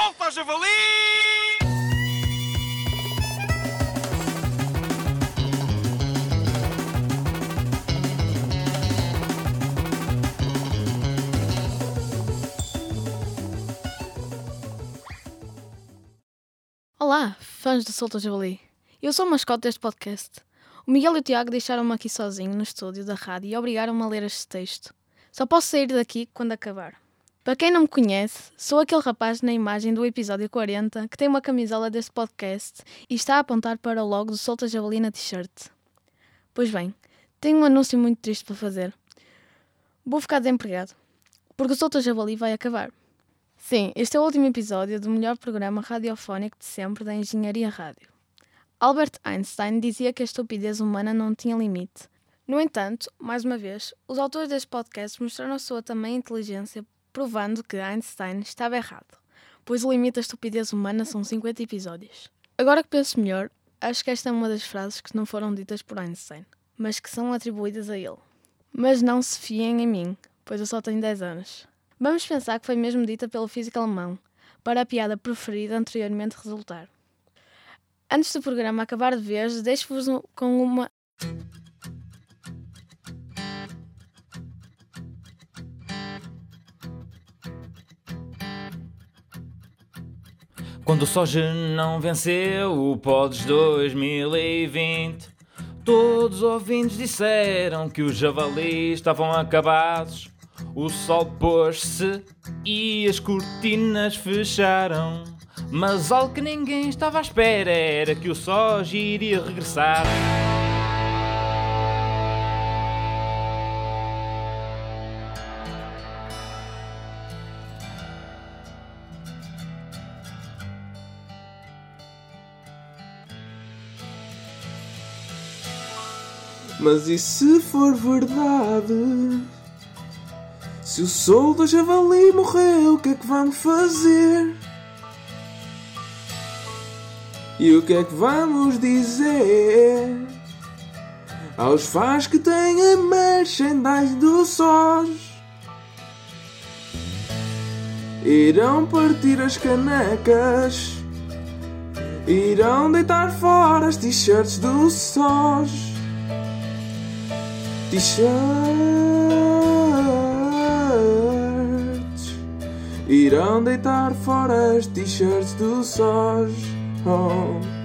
Solta javali! Olá, fãs do Solta Javali. Eu sou o mascote deste podcast. O Miguel e o Tiago deixaram-me aqui sozinho no estúdio da rádio e obrigaram-me a ler este texto. Só posso sair daqui quando acabar. Para quem não me conhece, sou aquele rapaz na imagem do episódio 40 que tem uma camisola deste podcast e está a apontar para o logo do Solta Javali na t-shirt. Pois bem, tenho um anúncio muito triste para fazer. Vou ficar desempregado, porque o Solta Javali vai acabar. Sim, este é o último episódio do melhor programa radiofónico de sempre da Engenharia Rádio. Albert Einstein dizia que a estupidez humana não tinha limite. No entanto, mais uma vez, os autores deste podcast mostraram a sua tamanha inteligência, provando que Einstein estava errado, pois o limite da estupidez humana são 50 episódios. Agora que penso melhor, acho que esta é uma das frases que não foram ditas por Einstein, mas que são atribuídas a ele. Mas não se fiem em mim, pois eu só tenho 10 anos. Vamos pensar que foi mesmo dita pelo físico alemão, para a piada preferida anteriormente resultar. Antes do programa acabar de vez, deixo-vos com uma. Quando o Soja não venceu o Podes 2020, todos os ouvintes disseram que os javalis estavam acabados. O sol pôs-se e as cortinas fecharam. Mas algo que ninguém estava à espera era que o Soja iria regressar. Mas e se for verdade? Se o sol do javali morreu, o que é que vamos fazer? E o que é que vamos dizer aos fãs que têm a merchandise do SOS? Irão partir as canecas, irão deitar fora as t-shirts do SOS. T-shirts Irão deitar fora as t-shirts do SOS oh.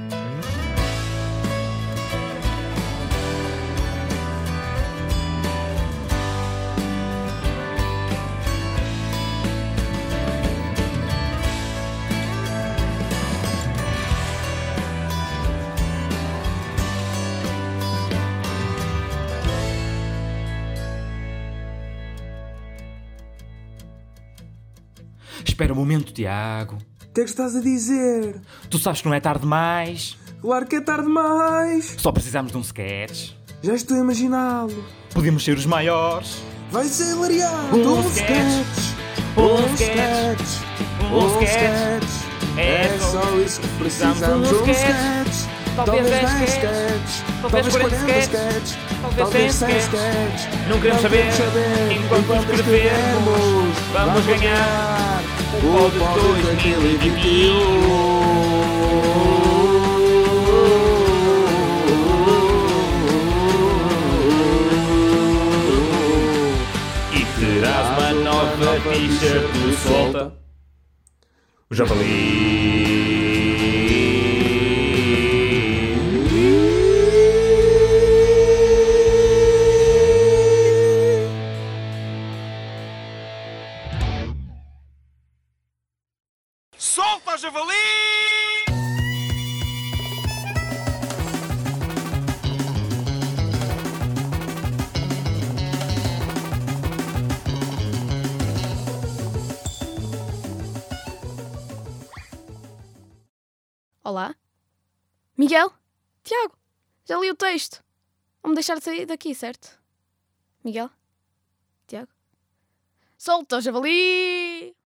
Espera um momento, Tiago. O que é que estás a dizer? Tu sabes que não é tarde demais. Claro que é tarde demais Só precisamos de um sketch. Já estou a imaginá-lo Podemos ser os maiores. Vai ser hilariante Um Um sketch. Um sketch. Um sketch. É É só isso que Precisamos um sketch. Talvez 10 10 sketches. sketches Talvez 40 sketches. Talvez 100 sketches. Não queremos saber. Enquanto escrevemos, vamos ganhar o Pod 2021. E terás uma nova t-shirt do Solta. O Javali. Olá? Miguel? Tiago? Já li o texto. Vamos deixar de sair daqui, certo? Miguel? Tiago? Solta o javali!